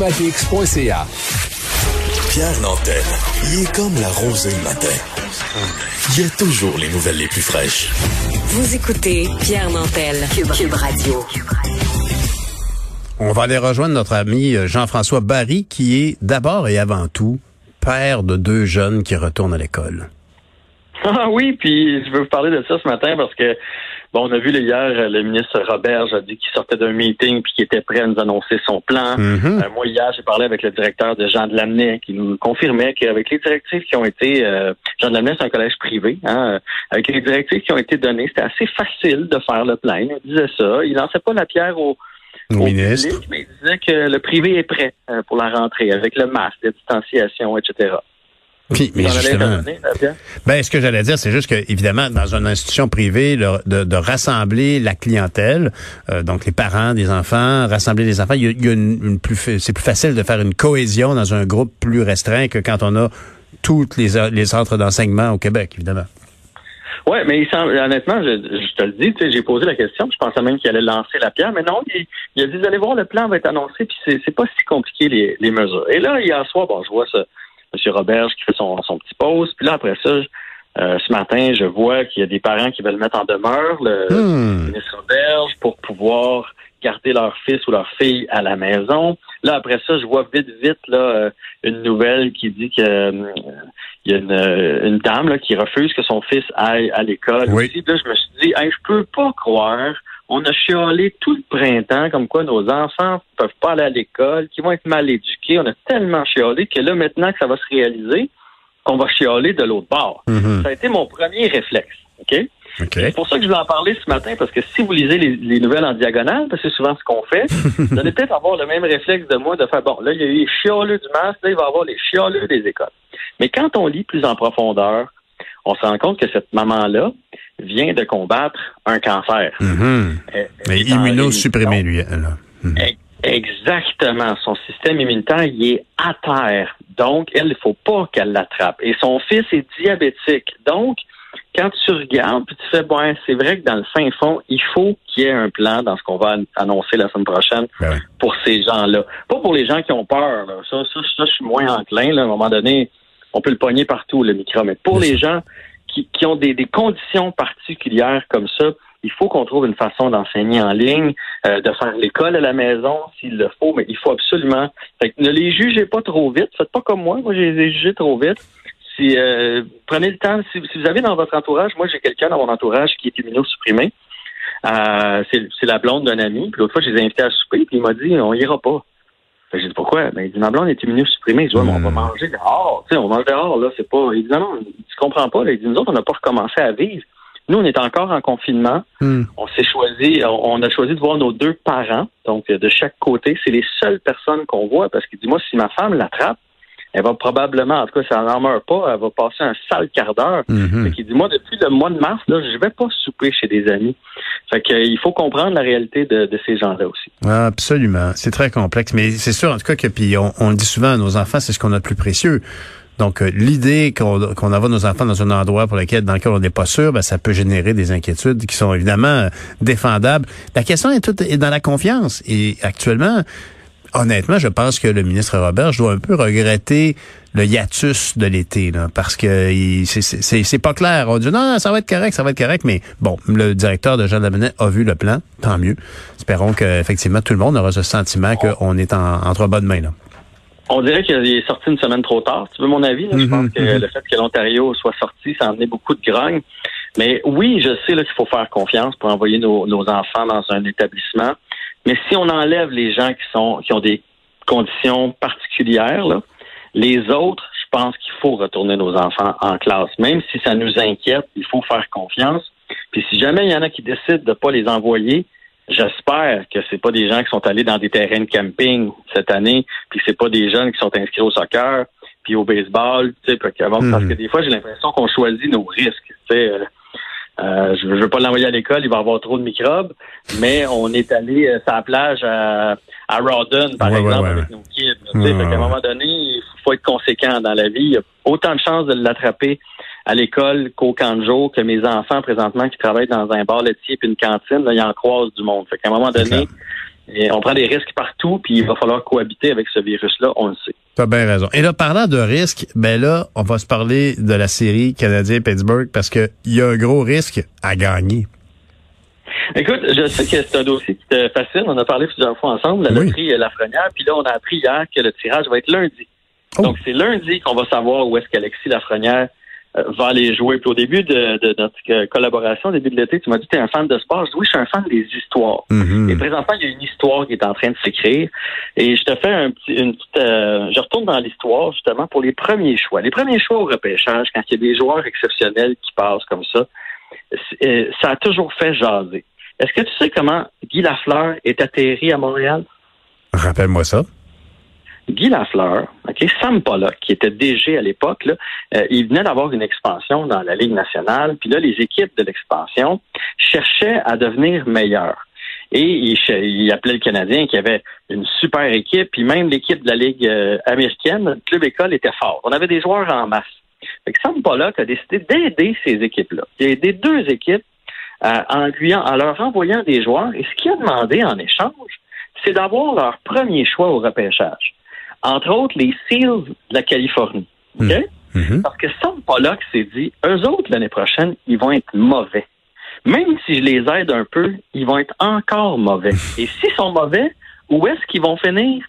Matix.ca. Pierre Nantel, il est comme la rosée le matin. Il y a toujours les nouvelles les plus fraîches. Vous écoutez Pierre Nantel, Cube, Cube Radio. On va aller rejoindre notre ami Jean-François Barry, qui est d'abord et avant tout père de deux jeunes qui retournent à l'école. Ah oui, puis je veux vous parler de ça ce matin parce que Bon, on a vu hier, le ministre Robert a dit qu'il sortait d'un meeting puis qu'il était prêt à nous annoncer son plan. Mhm. Euh, moi, hier, j'ai parlé avec le directeur de Jean de Lamennais qui nous confirmait qu'avec les directives qui ont été... Euh, Jean de Lamennais, c'est un collège privé. Hein, avec les directives qui ont été données, c'était assez facile de faire le plan. Il disait ça. Il lançait pas la pierre au, ministre. Public, mais il disait que le privé est prêt euh, pour la rentrée avec le masque, la distanciation, etc. Puis, mais justement, ben, ce que j'allais dire, c'est juste que, évidemment, dans une institution privée, de, rassembler la clientèle, euh, donc les parents des enfants, rassembler les enfants, il y a, une, plus, c'est plus facile de faire une cohésion dans un groupe plus restreint que quand on a toutes les, les centres d'enseignement au Québec, évidemment. Oui, mais il semble, honnêtement, je, te le dis, j'ai posé la question, je pensais même qu'il allait lancer la pierre, mais non, il, a dit, vous allez voir, le plan va être annoncé, puis c'est pas si compliqué les, les mesures. Et là, hier soir, bon, je vois ça M. Roberge qui fait son, son petit pause. Puis là, après ça, euh, ce matin, je vois qu'il y a des parents qui veulent mettre en demeure le hmm. ministre Roberge pour pouvoir garder leur fils ou leur fille à la maison. Là, après ça, je vois vite, vite là, euh, une nouvelle qui dit que euh, il y a une, dame là, qui refuse que son fils aille à l'école. Oui. Là, je me suis dit, hey, je peux pas croire on a chialé tout le printemps comme quoi nos enfants peuvent pas aller à l'école, qu'ils vont être mal éduqués. On a tellement chialé que là, maintenant que ça va se réaliser, on va chialer de l'autre bord. Mhm. Ça a été mon premier réflexe. OK? C'est pour ça que je voulais en parler ce matin, parce que si vous lisez les, nouvelles en diagonale, parce que c'est souvent ce qu'on fait, vous allez peut-être avoir le même réflexe de moi de faire, bon, là, il y a eu les chialeux du masque, là, il va y avoir les chialeux des écoles. Mais quand on lit plus en profondeur, on se rend compte que cette maman-là vient de combattre un cancer. Mhm. Mais immunosupprimé, lui. Mhm. Exactement. Son système immunitaire, il est à terre. Donc, elle, il faut pas qu'elle l'attrape. Et son fils est diabétique. Donc, quand tu regardes, puis tu fais, bon, c'est vrai que dans le fin fond, il faut qu'il y ait un plan dans ce qu'on va annoncer la semaine prochaine ben pour ces gens-là. Pas pour les gens qui ont peur. Ça, ça, ça, je suis moins enclin. Là. À un moment donné, on peut le pogner partout, le micro. Mais pour les gens qui, ont des, conditions particulières comme ça, il faut qu'on trouve une façon d'enseigner en ligne, euh, de faire l'école à la maison s'il le faut, mais il faut absolument. ne les jugez pas trop vite. Faites pas comme moi. Moi, j'ai les ai jugés trop vite. Si euh, prenez le temps, si, vous avez dans votre entourage, moi j'ai quelqu'un dans mon entourage qui est immunosupprimé. Euh, c'est la blonde d'un ami. Puis l'autre fois, je les ai invités à souper, puis il m'a dit on ira pas. J'ai dit pourquoi? Ben, il dit ma blonde est immunosupprimée. Je dis ouais, mais on va hmm. manger dehors. Tu sais, on mange dehors, là, c'est pas. Il dit non, tu comprends pas. Là. Il dit nous autres, on n'a pas recommencé à vivre. Nous, on est encore en confinement. Hmm. On s'est choisi, on, a choisi de voir nos deux parents, donc de chaque côté. C'est les seules personnes qu'on voit parce qu'il dit moi, si ma femme l'attrape, elle va probablement, en tout cas, ça n'en meurt pas, elle va passer un sale quart d'heure. Mm dit, moi, depuis le mois de mars, là, je vais pas souper chez des amis. Fait que, il faut comprendre la réalité de, ces gens-là aussi. absolument. C'est très complexe. Mais c'est sûr, en tout cas, que puis on, on le dit souvent à nos enfants, c'est ce qu'on a de plus précieux. Donc, euh, l'idée qu'on qu'on envoie nos enfants dans un endroit pour lequel, dans lequel on n'est pas sûr, ben, ça peut générer des inquiétudes qui sont évidemment euh, défendables. La question est toute est dans la confiance. Et actuellement, honnêtement, je pense que le ministre Robert je dois un peu regretter le hiatus de l'été, là, parce que c'est pas clair. On dit non, ça va être correct, ça va être correct, mais bon, le directeur de Jean Lamenet a vu le plan, tant mieux. Espérons qu'effectivement tout le monde aura ce sentiment qu'on est en, entre bonnes mains. Là. On dirait qu'il est sorti une semaine trop tard. Tu veux mon avis? je pense mhm, que mhm. le fait que l'Ontario soit sorti, ça a amené beaucoup de grogne. Mais oui, je sais qu'il faut faire confiance pour envoyer nos, nos enfants dans un établissement. Mais si on enlève les gens qui sont qui ont des conditions particulières, là, les autres, je pense qu'il faut retourner nos enfants en classe. Même si ça nous inquiète, il faut faire confiance. Puis si jamais il y en a qui décident de ne pas les envoyer, j'espère que c'est pas des gens qui sont allés dans des terrains de camping cette année, puis c'est pas des jeunes qui sont inscrits au soccer, puis au baseball, tu sais, parce que des fois j'ai l'impression qu'on choisit nos risques. Tu sais, euh, euh, je ne veux pas l'envoyer à l'école, il va avoir trop de microbes, mais on est allé euh, sur la plage à, à Rawdon, par exemple, avec nos kids. à un moment donné, il faut être conséquent dans la vie. Il y a autant de chances de l'attraper à l'école qu'au camp de jour, que mes enfants présentement qui travaillent dans un bar laitier et une cantine, là, ils en croisent du monde. Fait qu'à un moment donné, Et on prend des risques partout, puis il va falloir cohabiter avec ce virus-là, on le sait. Tu as bien raison. Et là, parlant de risques, ben là, on va se parler de la série Canadien-Pittsburgh parce qu'il y a un gros risque à gagner. Écoute, je sais que c'est un dossier qui était facile. On a parlé plusieurs fois ensemble, la loterie Lafrenière. Puis là, on a appris hier que le tirage va être lundi. Oh. Donc, c'est lundi qu'on va savoir où est-ce qu'Alexis Lafrenière va aller jouer. Puis au début de, de notre euh, collaboration, au début de l'été, tu m'as dit que tu es un fan de sport. Je dis oui, je suis un fan des histoires. Mhm. Et présentement, il y a une histoire qui est en train de s'écrire. Et je te fais un petit, une petite, euh, je retourne dans l'histoire justement pour les premiers choix. Les premiers choix au repêchage, quand il y a des joueurs exceptionnels qui passent comme ça, euh, ça a toujours fait jaser. Est-ce que tu sais comment Guy Lafleur est atterri à Montréal? Rappelle-moi ça. Guy Lafleur, OK, Sam Pollock, qui était DG à l'époque, euh, il venait d'avoir une expansion dans la Ligue nationale, puis là, les équipes de l'expansion cherchaient à devenir meilleures. Et il, il appelait le Canadien qui avait une super équipe, puis même l'équipe de la Ligue euh, américaine, club école était fort. On avait des joueurs en masse. Fait que Sam Pollock a décidé d'aider ces équipes-là. Il a aidé deux équipes euh, en, lui, en leur envoyant des joueurs. Et ce qu'il a demandé en échange, c'est d'avoir leur premier choix au repêchage. Entre autres, les Seals de la Californie. OK? Mhm. Parce que Sam Pollock s'est dit, eux autres, l'année prochaine, ils vont être mauvais. Même si je les aide un peu, ils vont être encore mauvais. Et s'ils sont mauvais, où est-ce qu'ils vont finir?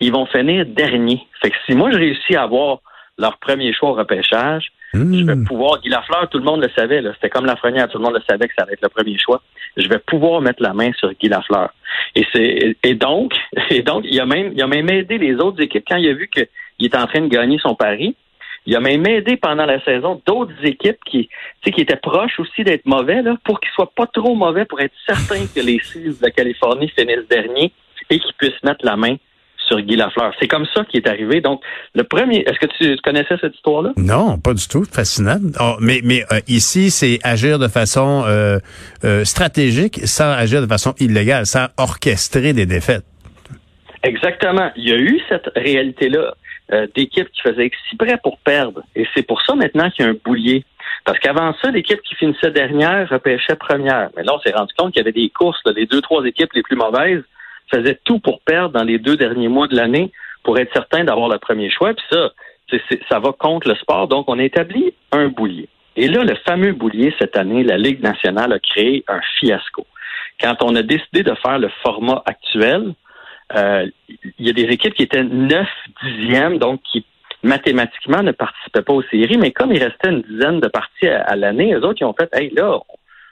Ils vont finir dernier. Fait que si moi, je réussis à avoir leur premier choix au repêchage, je vais Mhm. pouvoir, Guy Lafleur, tout le monde le savait, c'était comme la Lafrenière, tout le monde le savait que ça allait être le premier choix. Je vais pouvoir mettre la main sur Guy Lafleur. Et c'est et donc, et donc, il a même il a même aidé les autres équipes quand il a vu qu'il est en train de gagner son pari. Il a même aidé pendant la saison d'autres équipes qui, qui étaient proches aussi d'être mauvais, là, pour qu'ils soient pas trop mauvais, pour être certain que les Seals de la Californie finissent dernier et qu'ils puissent mettre la main sur Guy Lafleur. C'est comme ça qui est arrivé. Donc, le premier, est-ce que tu connaissais cette histoire-là? Non, pas du tout. Fascinant. Oh, mais mais euh, ici, c'est agir de façon euh, euh, stratégique sans agir de façon illégale, sans orchestrer des défaites. Exactement. Il y a eu cette réalité-là d'équipes qui faisaient exprès pour perdre. Et c'est pour ça maintenant qu'il y a un boulier. Parce qu'avant ça, l'équipe qui finissait dernière repêchait première. Mais là, on s'est rendu compte qu'il y avait des courses. là, les deux, trois équipes les plus mauvaises faisaient tout pour perdre dans les deux derniers mois de l'année pour être certain d'avoir le premier choix. Puis ça, ça va contre le sport. Donc, on a établi un boulier. Et là, le fameux boulier, cette année, la Ligue nationale a créé un fiasco. Quand on a décidé de faire le format actuel, euh, il y a des équipes qui étaient 9 dixièmes, donc qui mathématiquement ne participaient pas aux séries, mais comme il restait une dizaine de parties à, à l'année, eux autres, ils ont fait, hey, là,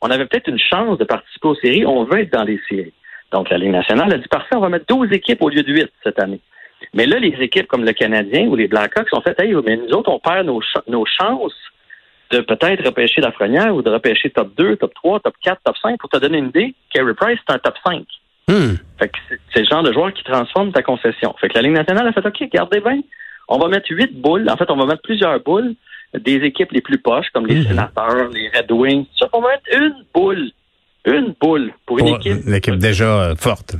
on avait peut-être une chance de participer aux séries, on veut être dans les séries. Donc, la Ligue nationale a dit, parfait, on va mettre 12 équipes au lieu de 8 cette année. Mais là, les équipes comme le Canadien ou les Blackhawks ont fait, hey, mais nous autres, on perd nos, ch- nos chances de peut-être repêcher la Lafrenière ou de repêcher top 2, top 3, top 4, top 5. Pour te donner une idée, Carey Price, c'est un top 5. Hmm. Fait que c'est- le genre de joueur qui transforme ta concession. Fait que la Ligue nationale a fait OK, gardez bien. On va mettre huit boules. En fait, on va mettre plusieurs boules des équipes les plus poches, comme les Mhm. sénateurs, les Red Wings. on va mettre une boule. Une boule pour une Pour équipe l'équipe déjà euh, forte.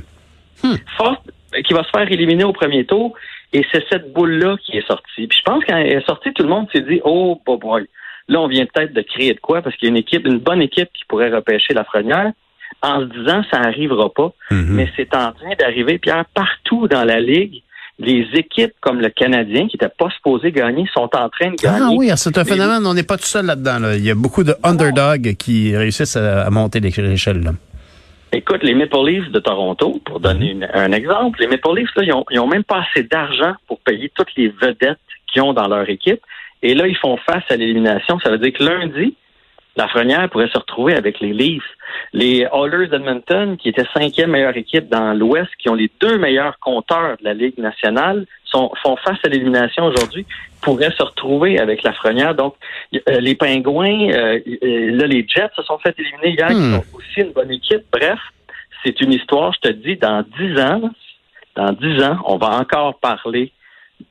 forte euh, qui va se faire éliminer au premier tour. Et c'est cette boule-là qui est sortie. Puis je pense quand elle est sortie, tout le monde s'est dit Oh boy, boy. Là, on vient peut-être de créer de quoi parce qu'il y a une équipe, une bonne équipe qui pourrait repêcher la Frenière en se disant ça n'arrivera pas. Mhm. Mais c'est en train d'arriver, Pierre, partout dans la Ligue. Les équipes comme le Canadien, qui n'étaient pas supposées gagner, sont en train de gagner. Ah oui, c'est un phénomène. On n'est pas tout seul là-dedans. là. Il y a beaucoup de underdogs qui réussissent à, à monter l'échelle. là. Écoute, les Maple Leafs de Toronto, pour donner une- un exemple, les Maple Leafs, là, ils, ont, ils ont même pas assez d'argent pour payer toutes les vedettes qu'ils ont dans leur équipe. Et là, ils font face à l'élimination. Ça veut dire que lundi, la Frenière pourrait se retrouver avec les Leafs. Les Oilers d'Edmonton, qui étaient cinquième meilleure équipe dans l'Ouest, qui ont les deux meilleurs compteurs de la Ligue nationale, sont, font face à l'élimination aujourd'hui, pourraient se retrouver avec la Frenière. Donc, euh, les Pingouins, euh, euh, là, les Jets se sont fait éliminer hier, Hmm. qui sont aussi une bonne équipe. Bref, c'est une histoire, je te dis, dans dix ans, dans dix ans, on va encore parler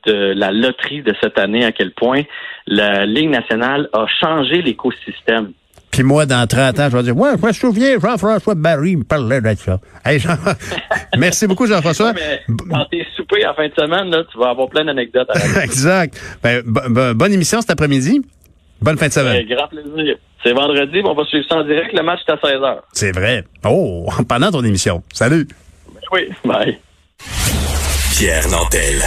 de la loterie de cette année, à quel point la Ligue nationale a changé l'écosystème. Puis moi, dans 30 ans, je vais dire, ouais, je me souviens, Jean-François Barry me parlait de ça. Hey, Jean... Merci beaucoup, Jean-François. Mais quand t'es soupé en fin de semaine, là, tu vas avoir plein d'anecdotes exact. Ben, bo- bo- bonne émission cet après-midi. Bonne fin de semaine. Avec grand plaisir. C'est vendredi, mais on va suivre ça en direct. Le match est à 16h. C'est vrai. Oh, pendant ton émission. Salut. Oui, bye. Pierre Nantel.